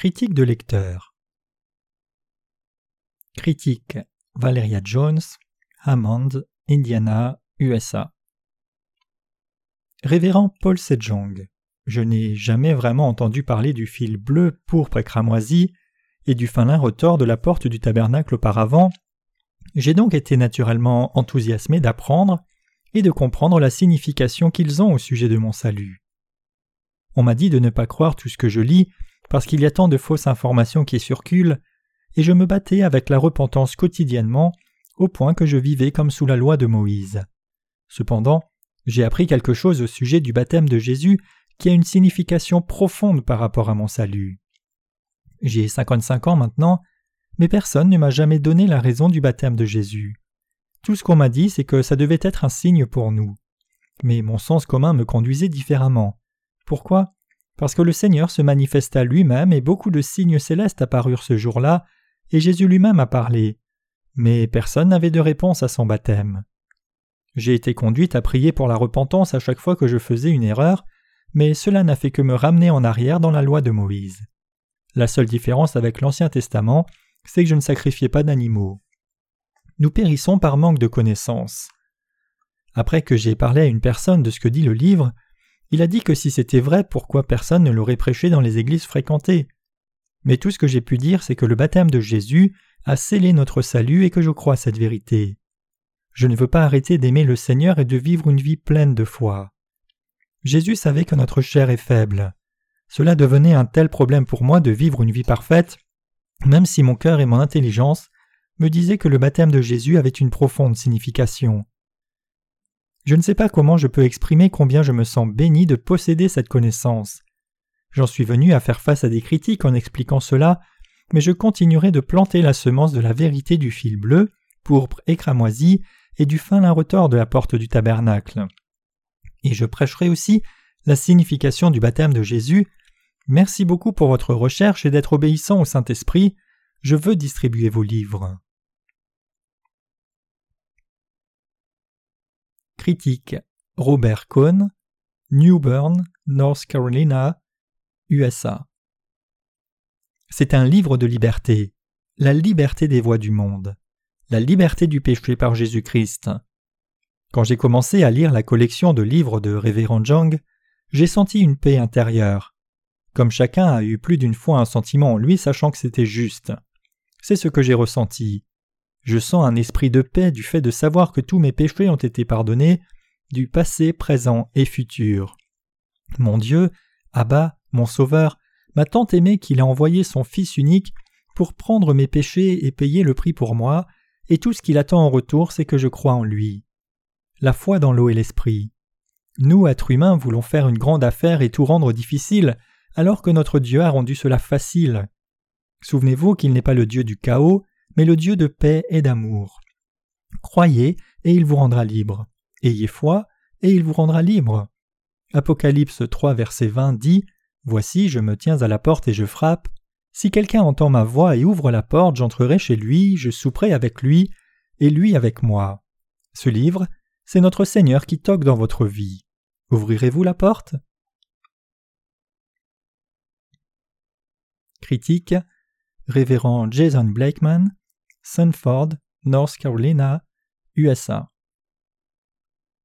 Critique de lecteur. Critique Valeria Jones, Hammond, Indiana, USA. Révérend Paul Sejong. Je n'ai jamais vraiment entendu parler du fil bleu, pourpre et cramoisi et du fin lin retors de la porte du tabernacle auparavant. J'ai donc été naturellement enthousiasmé d'apprendre et de comprendre la signification qu'ils ont au sujet de mon salut. On m'a dit de ne pas croire tout ce que je lis parce qu'il y a tant de fausses informations qui circulent, et je me battais avec la repentance quotidiennement, au point que je vivais comme sous la loi de Moïse. Cependant, j'ai appris quelque chose au sujet du baptême de Jésus qui a une signification profonde par rapport à mon salut. J'ai cinquante-cinq ans maintenant, mais personne ne m'a jamais donné la raison du baptême de Jésus. Tout ce qu'on m'a dit, c'est que ça devait être un signe pour nous. Mais mon sens commun me conduisait différemment. Pourquoi? Parce que le Seigneur se manifesta lui-même et beaucoup de signes célestes apparurent ce jour-là, et Jésus lui-même a parlé. Mais personne n'avait de réponse à son baptême. J'ai été conduite à prier pour la repentance à chaque fois que je faisais une erreur, mais cela n'a fait que me ramener en arrière dans la loi de Moïse. La seule différence avec l'Ancien Testament, c'est que je ne sacrifiais pas d'animaux. Nous périssons par manque de connaissances. Après que j'ai parlé à une personne de ce que dit le livre, il a dit que si c'était vrai, pourquoi personne ne l'aurait prêché dans les églises fréquentées? Mais tout ce que j'ai pu dire, c'est que le baptême de Jésus a scellé notre salut et que je crois cette vérité. Je ne veux pas arrêter d'aimer le Seigneur et de vivre une vie pleine de foi. Jésus savait que notre chair est faible. Cela devenait un tel problème pour moi de vivre une vie parfaite, même si mon cœur et mon intelligence me disaient que le baptême de Jésus avait une profonde signification. Je ne sais pas comment je peux exprimer combien je me sens béni de posséder cette connaissance. J'en suis venu à faire face à des critiques en expliquant cela, mais je continuerai de planter la semence de la vérité du fil bleu, pourpre et cramoisi, et du fin lin retors de la porte du tabernacle. Et je prêcherai aussi la signification du baptême de Jésus. Merci beaucoup pour votre recherche et d'être obéissant au Saint-Esprit. Je veux distribuer vos livres. Critique Robert Cohn, New Bern, North Carolina, USA. C'est un livre de liberté, la liberté des voies du monde, la liberté du péché par Jésus-Christ. Quand j'ai commencé à lire la collection de livres de Révérend Jang, j'ai senti une paix intérieure. Comme chacun a eu plus d'une fois un sentiment en lui sachant que c'était juste. C'est ce que j'ai ressenti. Je sens un esprit de paix du fait de savoir que tous mes péchés ont été pardonnés, du passé, présent et futur. Mon Dieu, Abba, mon Sauveur, m'a tant aimé qu'il a envoyé son Fils unique pour prendre mes péchés et payer le prix pour moi, et tout ce qu'il attend en retour, c'est que je croie en lui. La foi dans l'eau et l'esprit. Nous, êtres humains, voulons faire une grande affaire et tout rendre difficile, alors que notre Dieu a rendu cela facile. Souvenez-vous qu'il n'est pas le Dieu du chaos, mais le Dieu de paix et d'amour. Croyez, et il vous rendra libre. Ayez foi, et il vous rendra libre. Apocalypse 3, verset 20 dit Voici, je me tiens à la porte et je frappe. Si quelqu'un entend ma voix et ouvre la porte, j'entrerai chez lui, je souperai avec lui, et lui avec moi. Ce livre, c'est notre Seigneur qui toque dans votre vie. Ouvrirez-vous la porte? Critique Révérend Jason Blakeman Sanford, North Carolina, USA.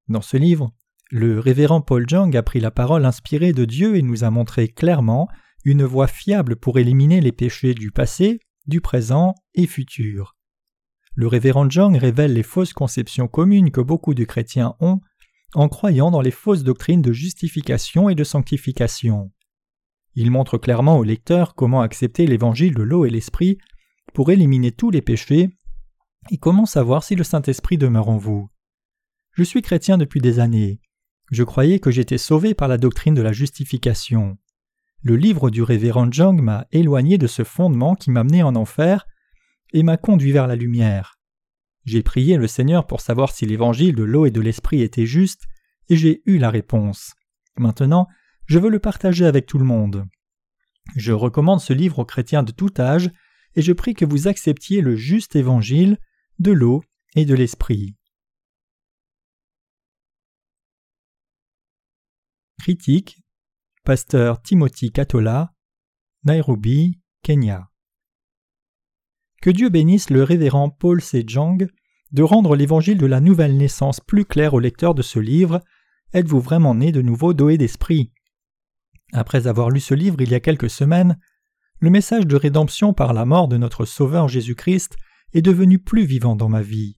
Dans ce livre, le révérend Paul Jung a pris la parole inspirée de Dieu et nous a montré clairement une voie fiable pour éliminer les péchés du passé, du présent et futur. Le révérend Jung révèle les fausses conceptions communes que beaucoup de chrétiens ont en croyant dans les fausses doctrines de justification et de sanctification. Il montre clairement au lecteur comment accepter l'évangile de l'eau et l'esprit pour éliminer tous les péchés et comment savoir si le Saint-Esprit demeure en vous? Je suis chrétien depuis des années. Je croyais que j'étais sauvé par la doctrine de la justification. Le livre du révérend Jung m'a éloigné de ce fondement qui m'amenait en enfer et m'a conduit vers la lumière. J'ai prié le Seigneur pour savoir si l'évangile de l'eau et de l'esprit était juste, et j'ai eu la réponse. Maintenant, je veux le partager avec tout le monde. Je recommande ce livre aux chrétiens de tout âge et je prie que vous acceptiez le juste évangile de l'eau et de l'esprit. Critique Pasteur Timothy Catola, Nairobi, Kenya. Que Dieu bénisse le révérend Paul Sejong de rendre l'évangile de la nouvelle naissance plus clair au lecteur de ce livre. Êtes-vous vraiment né de nouveau doué d'esprit? Après avoir lu ce livre il y a quelques semaines, le message de rédemption par la mort de notre Sauveur Jésus-Christ est devenu plus vivant dans ma vie.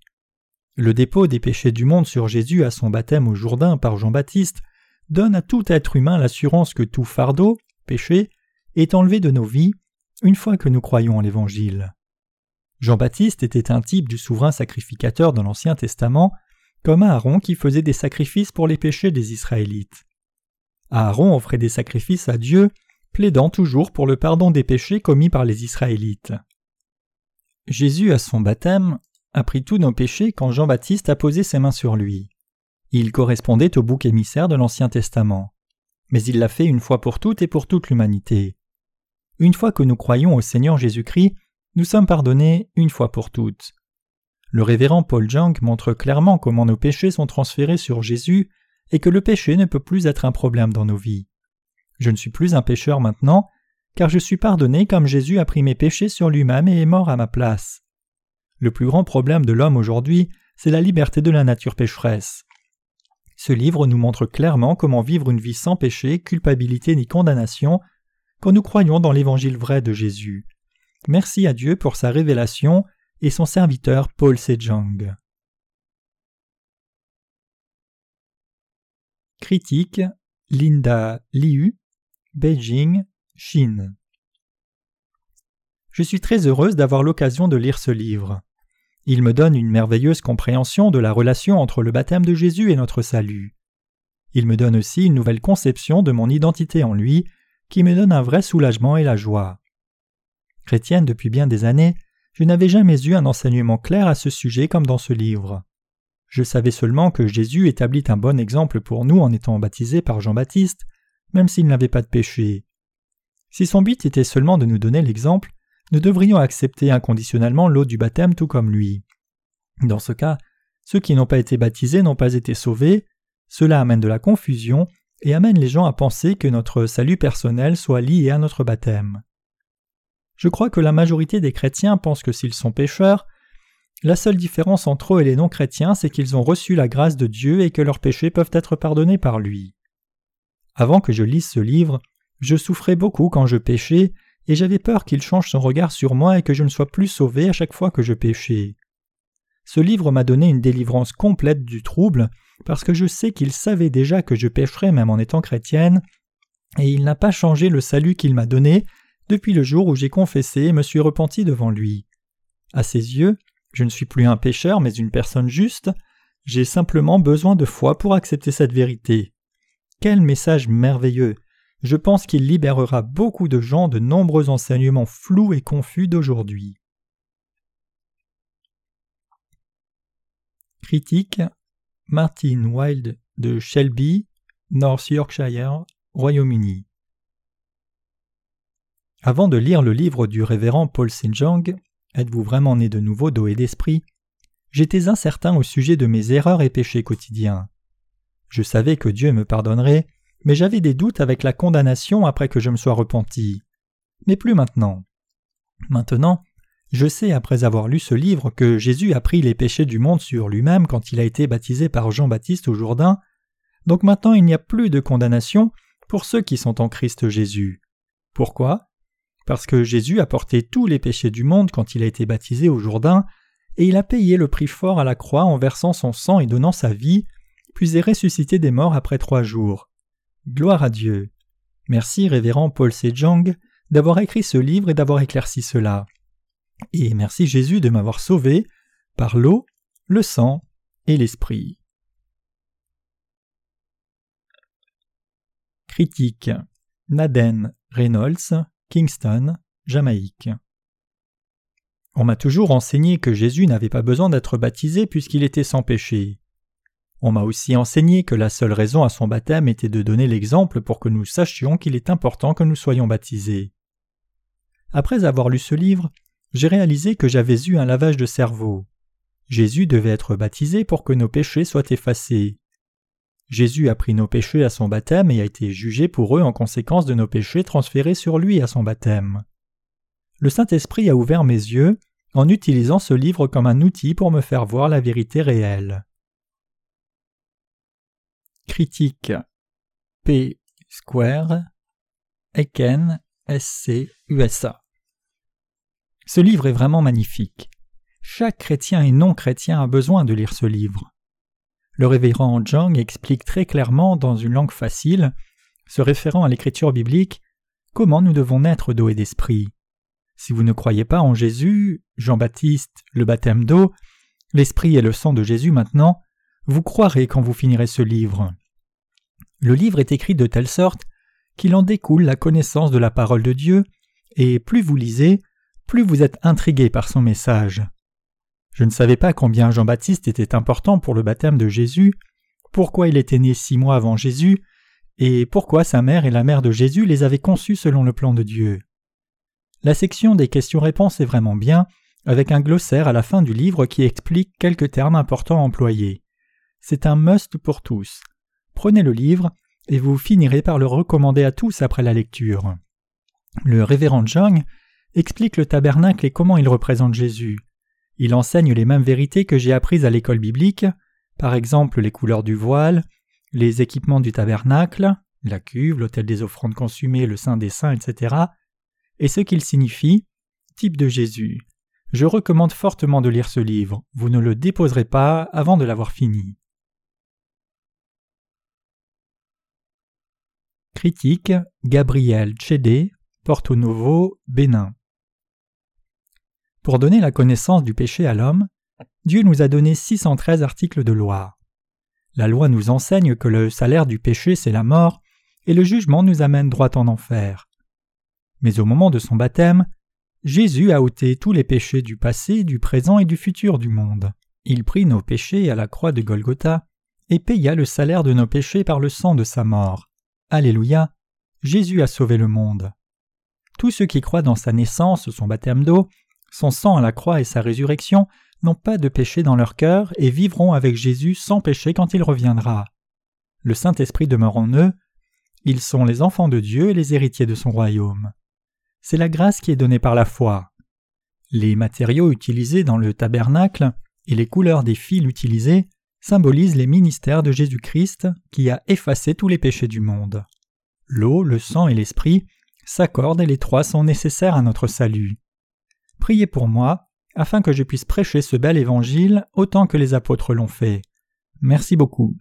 Le dépôt des péchés du monde sur Jésus à son baptême au Jourdain par Jean-Baptiste donne à tout être humain l'assurance que tout fardeau, péché, est enlevé de nos vies une fois que nous croyons en l'Évangile. Jean-Baptiste était un type du souverain sacrificateur dans l'Ancien Testament, comme Aaron qui faisait des sacrifices pour les péchés des Israélites. Aaron offrait des sacrifices à Dieu, plaidant toujours pour le pardon des péchés commis par les Israélites. Jésus, à son baptême, a pris tous nos péchés quand Jean-Baptiste a posé ses mains sur lui. Il correspondait au bouc émissaire de l'Ancien Testament. Mais il l'a fait une fois pour toutes et pour toute l'humanité. Une fois que nous croyons au Seigneur Jésus-Christ, nous sommes pardonnés une fois pour toutes. Le révérend Paul Jung montre clairement comment nos péchés sont transférés sur Jésus et que le péché ne peut plus être un problème dans nos vies. Je ne suis plus un pécheur maintenant, car je suis pardonné comme Jésus a pris mes péchés sur lui-même et est mort à ma place. Le plus grand problème de l'homme aujourd'hui, c'est la liberté de la nature pécheresse. Ce livre nous montre clairement comment vivre une vie sans péché, culpabilité ni condamnation quand nous croyons dans l'évangile vrai de Jésus. Merci à Dieu pour sa révélation et son serviteur Paul Sejong. Critique Linda Liu, Beijing, Chine. Je suis très heureuse d'avoir l'occasion de lire ce livre. Il me donne une merveilleuse compréhension de la relation entre le baptême de Jésus et notre salut. Il me donne aussi une nouvelle conception de mon identité en lui, qui me donne un vrai soulagement et la joie. Chrétienne depuis bien des années, je n'avais jamais eu un enseignement clair à ce sujet comme dans ce livre. Je savais seulement que Jésus établit un bon exemple pour nous en étant baptisé par Jean-Baptiste, même s'il n'avait pas de péché. Si son but était seulement de nous donner l'exemple, nous devrions accepter inconditionnellement l'eau du baptême tout comme lui. Dans ce cas, ceux qui n'ont pas été baptisés n'ont pas été sauvés, cela amène de la confusion et amène les gens à penser que notre salut personnel soit lié à notre baptême. Je crois que la majorité des chrétiens pensent que s'ils sont pécheurs, la seule différence entre eux et les non-chrétiens, c'est qu'ils ont reçu la grâce de Dieu et que leurs péchés peuvent être pardonnés par lui. Avant que je lise ce livre, je souffrais beaucoup quand je péchais, et j'avais peur qu'il change son regard sur moi et que je ne sois plus sauvé à chaque fois que je péchais. Ce livre m'a donné une délivrance complète du trouble, parce que je sais qu'il savait déjà que je pécherais même en étant chrétienne, et il n'a pas changé le salut qu'il m'a donné depuis le jour où j'ai confessé et me suis repenti devant lui. À ses yeux, je ne suis plus un pécheur mais une personne juste, j'ai simplement besoin de foi pour accepter cette vérité. Quel message merveilleux je pense qu'il libérera beaucoup de gens de nombreux enseignements flous et confus d'aujourd'hui. Critique Martin Wilde de Shelby, North Yorkshire, Royaume-Uni. Avant de lire le livre du révérend Paul Sinjang, Êtes-vous vraiment né de nouveau d'eau et d'esprit? J'étais incertain au sujet de mes erreurs et péchés quotidiens. Je savais que Dieu me pardonnerait, mais j'avais des doutes avec la condamnation après que je me sois repenti. Mais plus maintenant. Maintenant, je sais après avoir lu ce livre que Jésus a pris les péchés du monde sur lui-même quand il a été baptisé par Jean-Baptiste au Jourdain, donc maintenant il n'y a plus de condamnation pour ceux qui sont en Christ Jésus. Pourquoi? Parce que Jésus a porté tous les péchés du monde quand il a été baptisé au Jourdain, et il a payé le prix fort à la croix en versant son sang et donnant sa vie, puis est ressuscité des morts après trois jours. Gloire à Dieu. Merci, révérend Paul Sejong, d'avoir écrit ce livre et d'avoir éclairci cela. Et merci Jésus de m'avoir sauvé par l'eau, le sang et l'esprit. Critique Naden Reynolds, Kingston, Jamaïque. On m'a toujours enseigné que Jésus n'avait pas besoin d'être baptisé puisqu'il était sans péché. On m'a aussi enseigné que la seule raison à son baptême était de donner l'exemple pour que nous sachions qu'il est important que nous soyons baptisés. Après avoir lu ce livre, j'ai réalisé que j'avais eu un lavage de cerveau. Jésus devait être baptisé pour que nos péchés soient effacés. Jésus a pris nos péchés à son baptême et a été jugé pour eux en conséquence de nos péchés transférés sur lui à son baptême. le Saint-Esprit a ouvert mes yeux en utilisant ce livre comme un outil pour me faire voir la vérité réelle. Critique P. Square Eken SC USA Ce livre est vraiment magnifique. Chaque chrétien et non chrétien a besoin de lire ce livre. Le révérend Zhang explique très clairement dans une langue facile, se référant à l'écriture biblique, comment nous devons naître d'eau et d'esprit. Si vous ne croyez pas en Jésus, Jean-Baptiste, le baptême d'eau, l'esprit et le sang de Jésus maintenant, vous croirez quand vous finirez ce livre. Le livre est écrit de telle sorte qu'il en découle la connaissance de la parole de Dieu, et plus vous lisez, plus vous êtes intrigué par son message. Je ne savais pas combien Jean-Baptiste était important pour le baptême de Jésus, pourquoi il était né six mois avant Jésus, et pourquoi sa mère et la mère de Jésus les avaient conçus selon le plan de Dieu. La section des questions-réponses est vraiment bien, avec un glossaire à la fin du livre qui explique quelques termes importants employés. C'est un must pour tous. Prenez le livre et vous finirez par le recommander à tous après la lecture. Le révérend Zhang explique le tabernacle et comment il représente Jésus. Il enseigne les mêmes vérités que j'ai apprises à l'école biblique, par exemple les couleurs du voile, les équipements du tabernacle, la cuve, l'autel des offrandes consumées, le saint des saints, etc., et ce qu'il signifie, type de Jésus. Je recommande fortement de lire ce livre, vous ne le déposerez pas avant de l'avoir fini. Critique Gabriel Chédé, Porto Novo, Bénin. Pour donner la connaissance du péché à l'homme, Dieu nous a donné 613 articles de loi. La loi nous enseigne que le salaire du péché c'est la mort, et le jugement nous amène droit en enfer. Mais au moment de son baptême, Jésus a ôté tous les péchés du passé, du présent et du futur du monde. Il prit nos péchés à la croix de Golgotha et paya le salaire de nos péchés par le sang de sa mort. Alléluia. Jésus a sauvé le monde. Tous ceux qui croient dans sa naissance, son baptême d'eau, son sang à la croix et sa résurrection n'ont pas de péché dans leur cœur et vivront avec Jésus sans péché quand il reviendra. Le Saint-Esprit demeure en eux. Ils sont les enfants de Dieu et les héritiers de son royaume. C'est la grâce qui est donnée par la foi. Les matériaux utilisés dans le tabernacle et les couleurs des fils utilisés symbolisent les ministères de Jésus-Christ qui a effacé tous les péchés du monde. L'eau, le sang et l'esprit s'accordent et les trois sont nécessaires à notre salut. Priez pour moi, afin que je puisse prêcher ce bel évangile autant que les apôtres l'ont fait. Merci beaucoup.